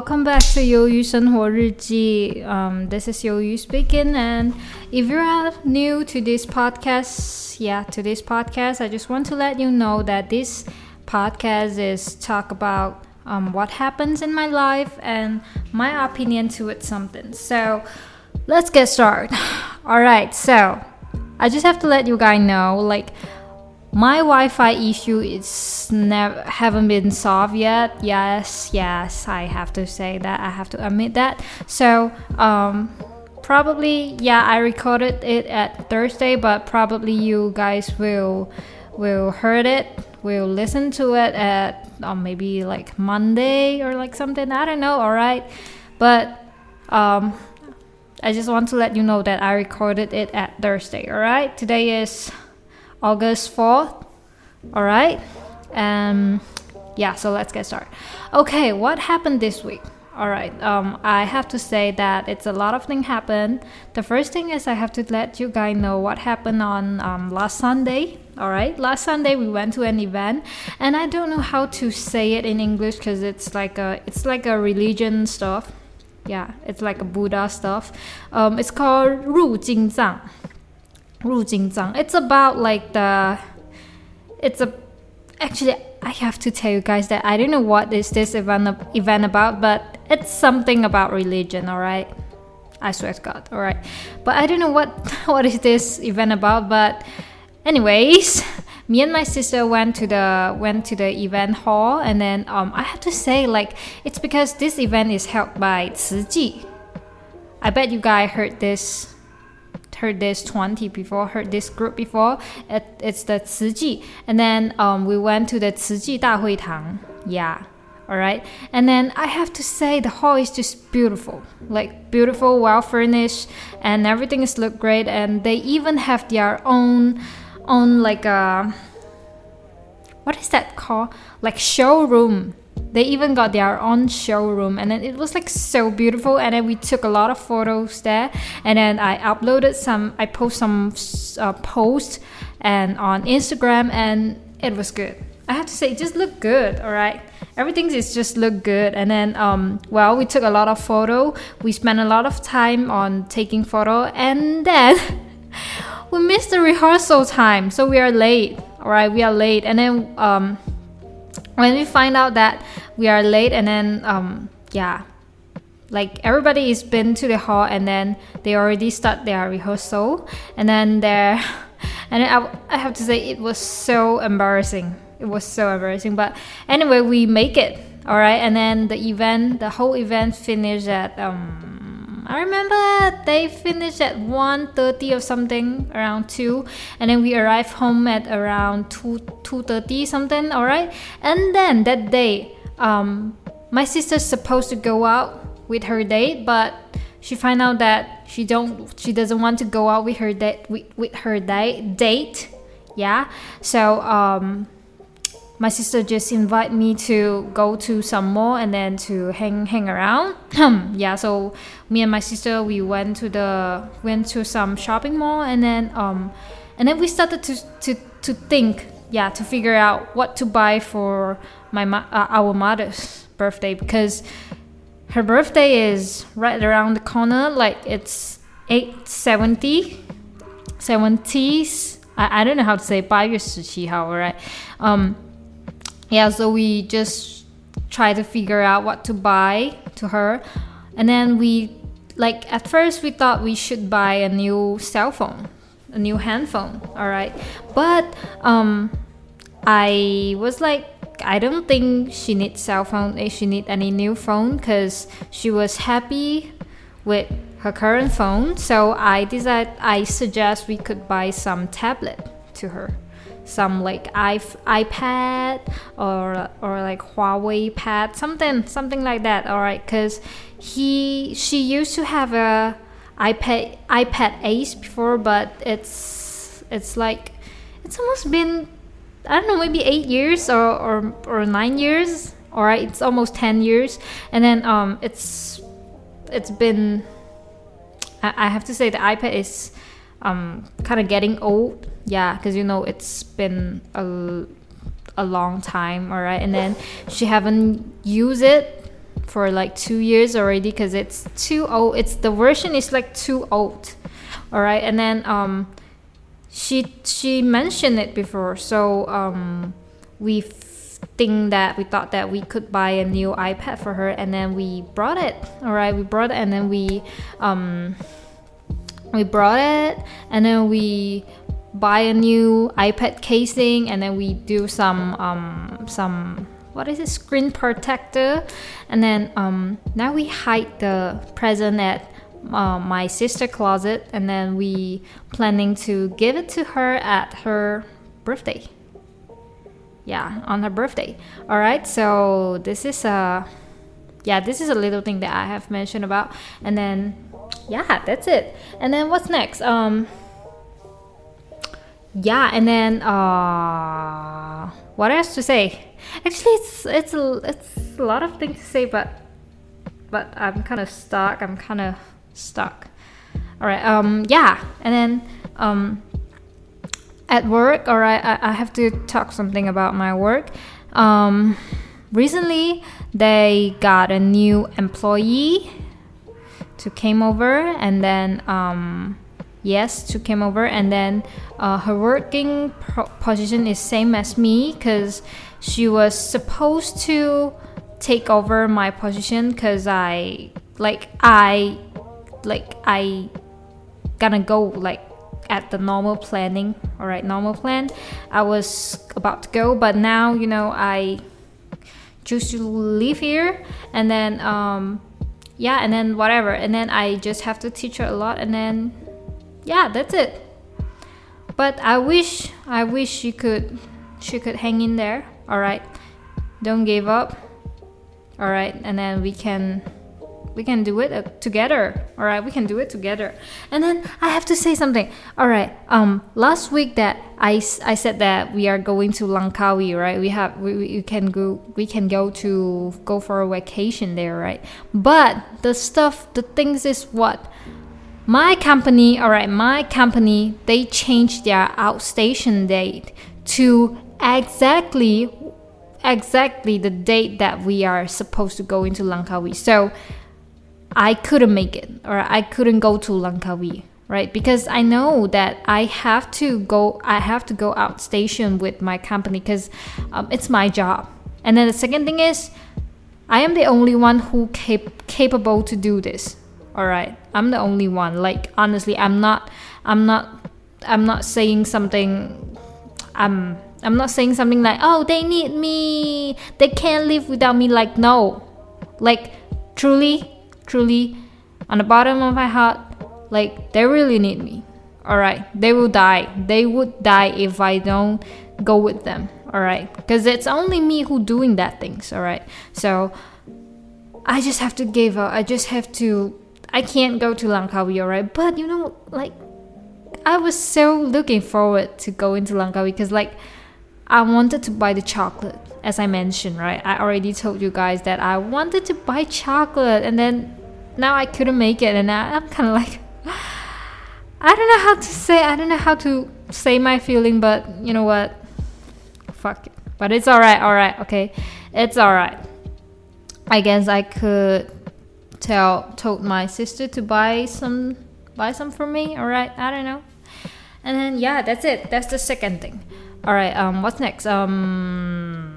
welcome back to 鱿鱼生活日记. Um, this is 鱿鱼 speaking, and if you are new to this podcast, yeah, to this podcast, I just want to let you know that this podcast is talk about um, what happens in my life and my opinion to it something. So let's get started. All right, so I just have to let you guys know, like my Wi-Fi issue is never haven't been solved yet. Yes, yes, I have to say that. I have to admit that. So, um, probably yeah, I recorded it at Thursday, but probably you guys will will heard it, will listen to it at um, maybe like Monday or like something. I don't know. All right, but um, I just want to let you know that I recorded it at Thursday. All right, today is August 4th. All right. Um, yeah, so let's get started. Okay, what happened this week? All right. Um, I have to say that it's a lot of things happened. The first thing is I have to let you guys know what happened on um, last Sunday. All right. Last Sunday we went to an event, and I don't know how to say it in English because it's like a it's like a religion stuff. Yeah, it's like a Buddha stuff. Um, it's called Ru Jing Zhang. Rujingzang. It's about like the it's a actually I have to tell you guys that I don't know what is this event event about, but it's something about religion, all right? I swear to God, all right. But I don't know what what is this event about, but anyways, me and my sister went to the went to the event hall and then um, I have to say like it's because this event is held by Ji. I bet you guys heard this heard this 20 before, heard this group before. It, it's the Ciji. And then um, we went to the Ciji Dahuitang. Yeah. All right. And then I have to say the hall is just beautiful. Like beautiful, well furnished and everything is look great and they even have their own own like a what is that called? Like showroom they even got their own showroom and then it was like so beautiful and then we took a lot of photos there and then i uploaded some i post some uh, posts and on instagram and it was good. I have to say it just looked good all right everything is just look good and then um, well we took a lot of photo. We spent a lot of time on taking photo and then we missed the rehearsal time so we are late all right we are late and then um, when we find out that we are late and then um yeah like everybody has been to the hall and then they already start their rehearsal and then there and then I, I have to say it was so embarrassing. It was so embarrassing but anyway we make it all right and then the event the whole event finished at um I remember they finished at 1.30 or something, around 2. And then we arrived home at around 2, 2.30 something, alright? And then that day, um, my sister's supposed to go out with her date, but she find out that she don't she doesn't want to go out with her date with, with her date date yeah so um my sister just invited me to go to some mall and then to hang hang around. yeah, so me and my sister we went to the went to some shopping mall and then um and then we started to to to think yeah to figure out what to buy for my uh, our mother's birthday because her birthday is right around the corner like it's 870 70s I, I don't know how to say 八月十七号 right um yeah, so we just try to figure out what to buy to her. And then we, like, at first we thought we should buy a new cell phone, a new handphone, all right? But um, I was like, I don't think she needs cell phone, eh, she need any new phone because she was happy with her current phone. So I decided, I suggest we could buy some tablet to her some like iPad or or like Huawei pad, something something like that. All right, because he she used to have a iPad iPad Air before, but it's it's like it's almost been I don't know maybe eight years or or, or nine years. All right, it's almost ten years, and then um it's it's been I, I have to say the iPad is um kind of getting old yeah because you know it's been a, a long time all right and then she haven't used it for like two years already because it's too old. It's the version is like too old. All right, and then um, she she mentioned it before, so um, we think that we thought that we could buy a new iPad for her, and then we brought it. All right, we brought it, and then we um, we brought it, and then we buy a new iPad casing, and then we do some um, some what is it screen protector, and then um, now we hide the present at uh, my sister closet, and then we planning to give it to her at her birthday. Yeah, on her birthday. All right, so this is a yeah, this is a little thing that I have mentioned about, and then yeah, that's it. And then what's next? Um, yeah, and then uh, what else to say? Actually, it's it's a, it's a lot of things to say, but but I'm kind of stuck. I'm kind of stuck. All right. Um. Yeah. And then um. At work, all right. I, I have to talk something about my work. Um. Recently, they got a new employee to came over, and then um yes to came over and then uh, her working position is same as me because she was supposed to take over my position because i like i like i gonna go like at the normal planning all right normal plan. I was about to go but now you know i choose to leave here and then um yeah and then whatever and then i just have to teach her a lot and then yeah, that's it. But I wish, I wish she could, she could hang in there. All right, don't give up. All right, and then we can, we can do it uh, together. All right, we can do it together. And then I have to say something. All right, um, last week that I, I said that we are going to Langkawi, right? We have, we, we can go, we can go to go for a vacation there, right? But the stuff, the things is what my company, all right, my company, they changed their outstation date to exactly exactly the date that we are supposed to go into Langkawi. So I couldn't make it or I couldn't go to Langkawi, right? Because I know that I have to go I have to go outstation with my company because um, it's my job. And then the second thing is I am the only one who cap- capable to do this all right i'm the only one. Like honestly i'm not i'm not i'm not saying something i'm i'm not saying something like oh they need me. They can't live without me. Like no. Like truly truly on the bottom of my heart like they really need me. All right they will die. They would die if i don't go with them. All right because it's only me who doing that things all right so i just have to give up. I just have to I can't go to Langkawi, alright? But you know, like, I was so looking forward to going to Langkawi because, like, I wanted to buy the chocolate, as I mentioned, right? I already told you guys that I wanted to buy chocolate, and then now I couldn't make it, and I, I'm kind of like, I don't know how to say, I don't know how to say my feeling, but you know what? Fuck it. But it's alright, alright, okay? It's alright. I guess I could tell told my sister to buy some buy some for me. All right, I don't know. And then yeah, that's it. That's the second thing. All right. Um, what's next? Um,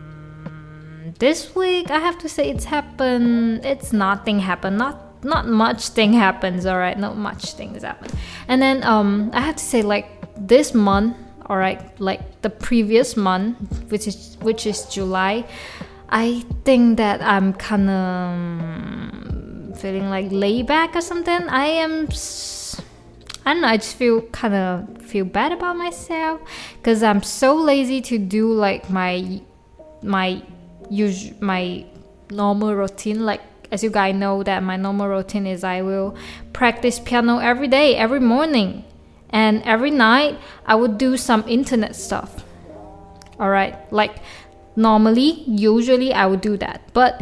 this week I have to say it's happened. It's nothing happened. Not not much thing happens. All right, not much things happen. And then um, I have to say like this month. All right, like the previous month, which is which is July. I think that I'm kind of feeling like laid back or something. I am. I don't know. I just feel kind of feel bad about myself because I'm so lazy to do like my my usual my normal routine. Like as you guys know that my normal routine is I will practice piano every day, every morning, and every night I would do some internet stuff. All right, like normally, usually I would do that, but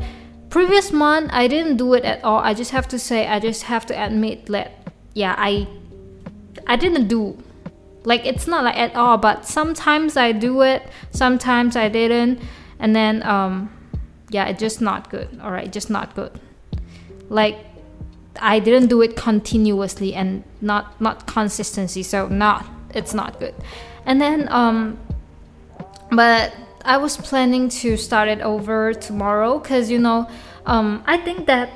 previous month I didn't do it at all. I just have to say I just have to admit that yeah, I I didn't do like it's not like at all, but sometimes I do it, sometimes I didn't. And then um yeah it's just not good. All right just not good. Like i didn't do it continuously and not not consistency so not it's not good. And then um but i was planning to start it over tomorrow because you know um i think that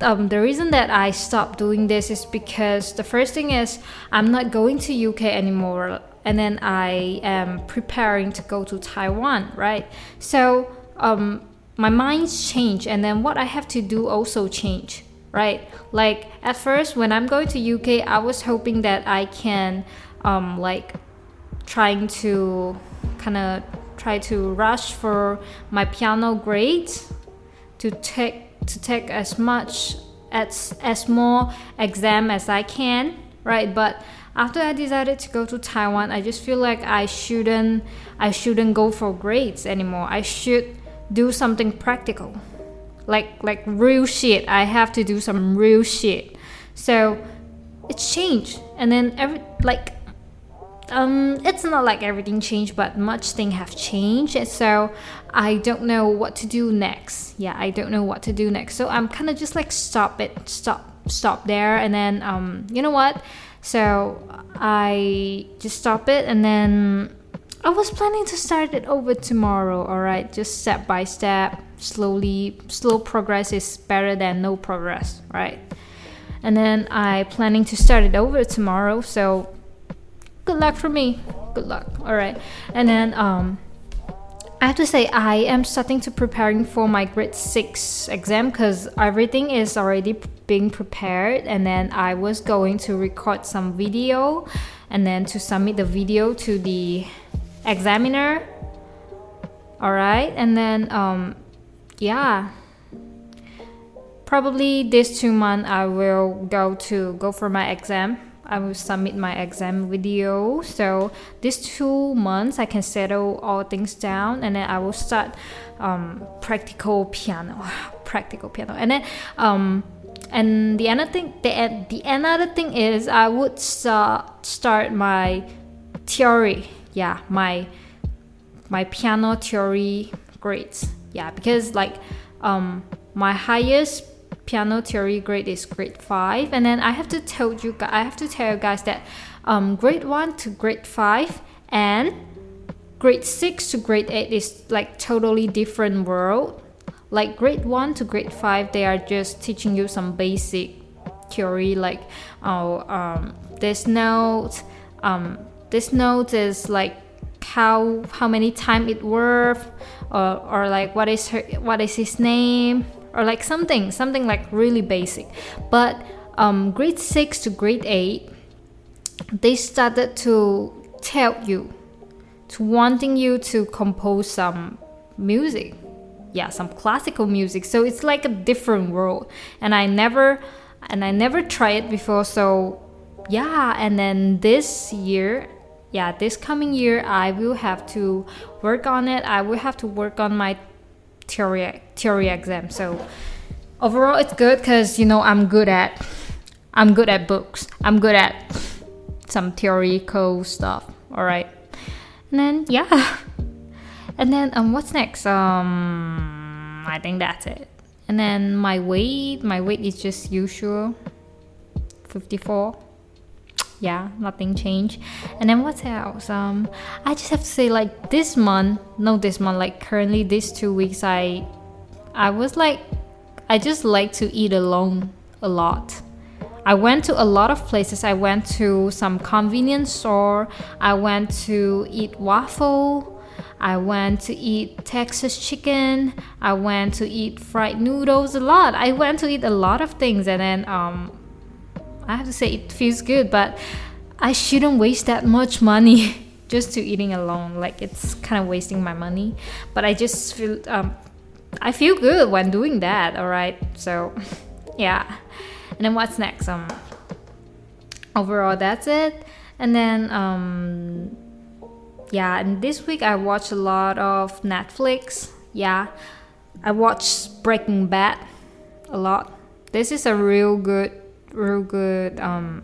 um, the reason that I stopped doing this is because the first thing is I'm not going to UK anymore, and then I am preparing to go to Taiwan, right? So um, my mind's change, and then what I have to do also change, right? Like at first when I'm going to UK, I was hoping that I can um, like trying to kind of try to rush for my piano grades to take to take as much as as more exam as I can, right? But after I decided to go to Taiwan, I just feel like I shouldn't I shouldn't go for grades anymore. I should do something practical. Like like real shit. I have to do some real shit. So it changed. And then every like um, it's not like everything changed, but much thing have changed. And so I don't know what to do next. Yeah, I don't know what to do next. So I'm kind of just like stop it, stop, stop there, and then um, you know what? So I just stop it, and then I was planning to start it over tomorrow. All right, just step by step, slowly. Slow progress is better than no progress, right? And then I planning to start it over tomorrow. So good luck for me. Good luck. All right. And then um, I have to say I am starting to preparing for my grade six exam because everything is already being prepared. And then I was going to record some video, and then to submit the video to the examiner. All right. And then um, yeah probably this two months I will go to go for my exam I will submit my exam video. So these two months, I can settle all things down, and then I will start um, practical piano, practical piano, and then um, and the other thing, the the another thing is I would start start my theory. Yeah, my my piano theory grades. Yeah, because like um, my highest piano theory grade is grade five, and then I have to tell you, I have to tell you guys that um, grade one to grade five and grade six to grade eight is like totally different world. Like grade one to grade five, they are just teaching you some basic theory, like oh, um, this note, um, this note is like how how many time it worth, or, or like what is her what is his name or like something something like really basic. But um, grade 6 to grade 8 they started to tell you to wanting you to compose some music. Yeah some classical music. So it's like a different world. And i never and i never tried it before so yeah. And then this year yeah this coming year i will have to work on it i will have to work on my theory theory exam. So overall, it's good because you know I'm good at I'm good at books. I'm good at some theoretical stuff. All right, and then yeah, and then um, what's next? Um, I think that's it. And then my weight, my weight is just usual, fifty four yeah nothing changed and then what else um i just have to say like this month no this month like currently these two weeks i i was like i just like to eat alone a lot I went to a lot of places. I went to some convenience store. I went to eat waffle. I went to eat Texas chicken. I went to eat fried noodles a lot. I went to eat a lot of things and then um I have to say it feels good, but I shouldn't waste that much money just to eating alone. Like it's kind of wasting my money, but I just feel um, I feel good when doing that. All right, so yeah. And then what's next? Um, overall that's it. And then um, yeah. And this week I watched a lot of Netflix. Yeah, I watched Breaking Bad a lot. This is a real good real good um,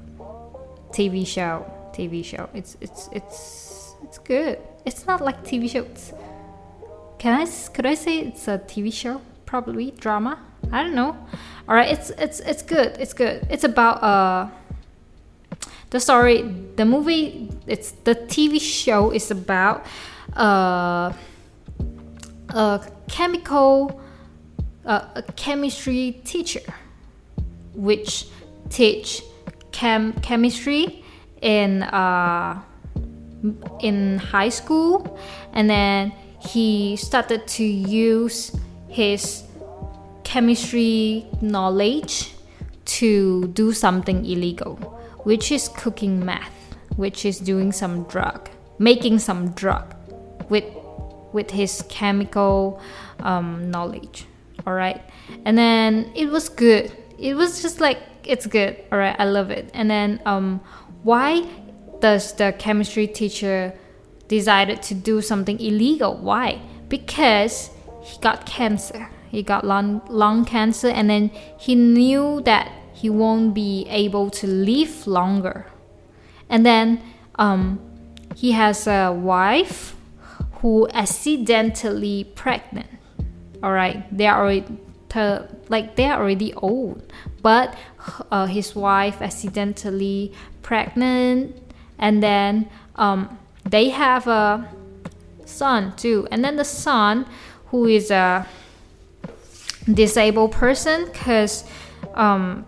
TV show. TV show. It's it's it's it's good. It's not like TV show. It's can I could I say it's a TV show? Probably drama. I don't know. All right, it's it's it's good. It's good. It's about uh the story. The movie. It's the TV show is about uh a chemical uh, a chemistry teacher which teach chem chemistry in uh in high school and then he started to use his chemistry knowledge to do something illegal, which is cooking meth, which is doing some drug, making some drug with with his chemical um, knowledge. All right, and then it was good. It was just like it's good. All right, I love it. And then um, why does the chemistry teacher decided to do something illegal? Why? Because he got cancer he got lung, lung cancer and then he knew that he won't be able to live longer and then um, he has a wife who accidentally pregnant all right they are already like they are already old but uh, his wife accidentally pregnant and then um, they have a son too. And then the son who is a disabled person because um,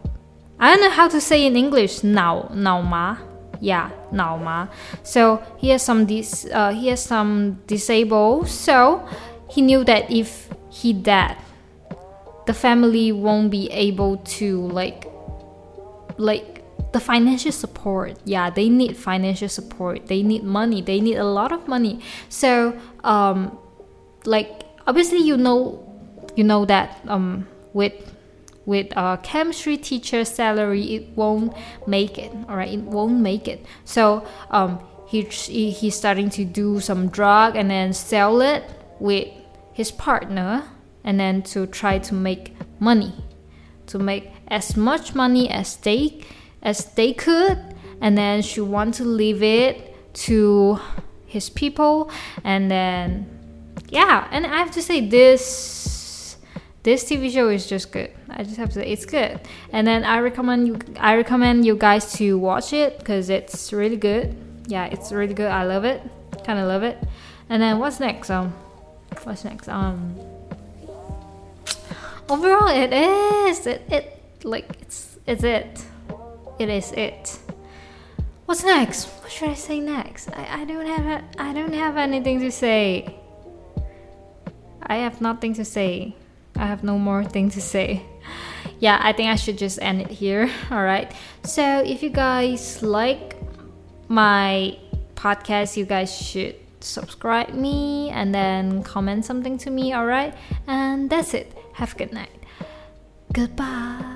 I don't know how to say in English now ma, yeah ma. so he has some dis uh, he has some disabled. So he knew that if he died the family won't be able to like like the financial support. Yeah they need financial support. They need money. They need a lot of money. So um like obviously you know you know that um, with with a chemistry teacher salary it won't make it. All right it won't make it. So um, he, he he's starting to do some drug and then sell it with his partner and then to try to make money to make as much money as they as they could and then she want to leave it to his people and then yeah and i have to say this this TV show is just good. I just have to say it's good. And then I recommend you I recommend you guys to watch it because it's really good. Yeah, it's really good. I love it. Kind of love it. And then what's next? Um, what's next? Um, overall, it is it it like it's it's it. It is it. What's next? What should I say next? I, I don't have a, I don't have anything to say. I have nothing to say. I have no more thing to say. Yeah, I think I should just end it here. All right. So if you guys like my podcast, you guys should subscribe me and then comment something to me. All right. And that's it. Have a good night. Goodbye.